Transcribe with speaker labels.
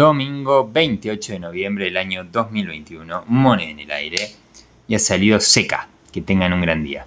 Speaker 1: domingo 28 de noviembre del año 2021. Moneda en el aire y ha salido seca. Que tengan un gran día.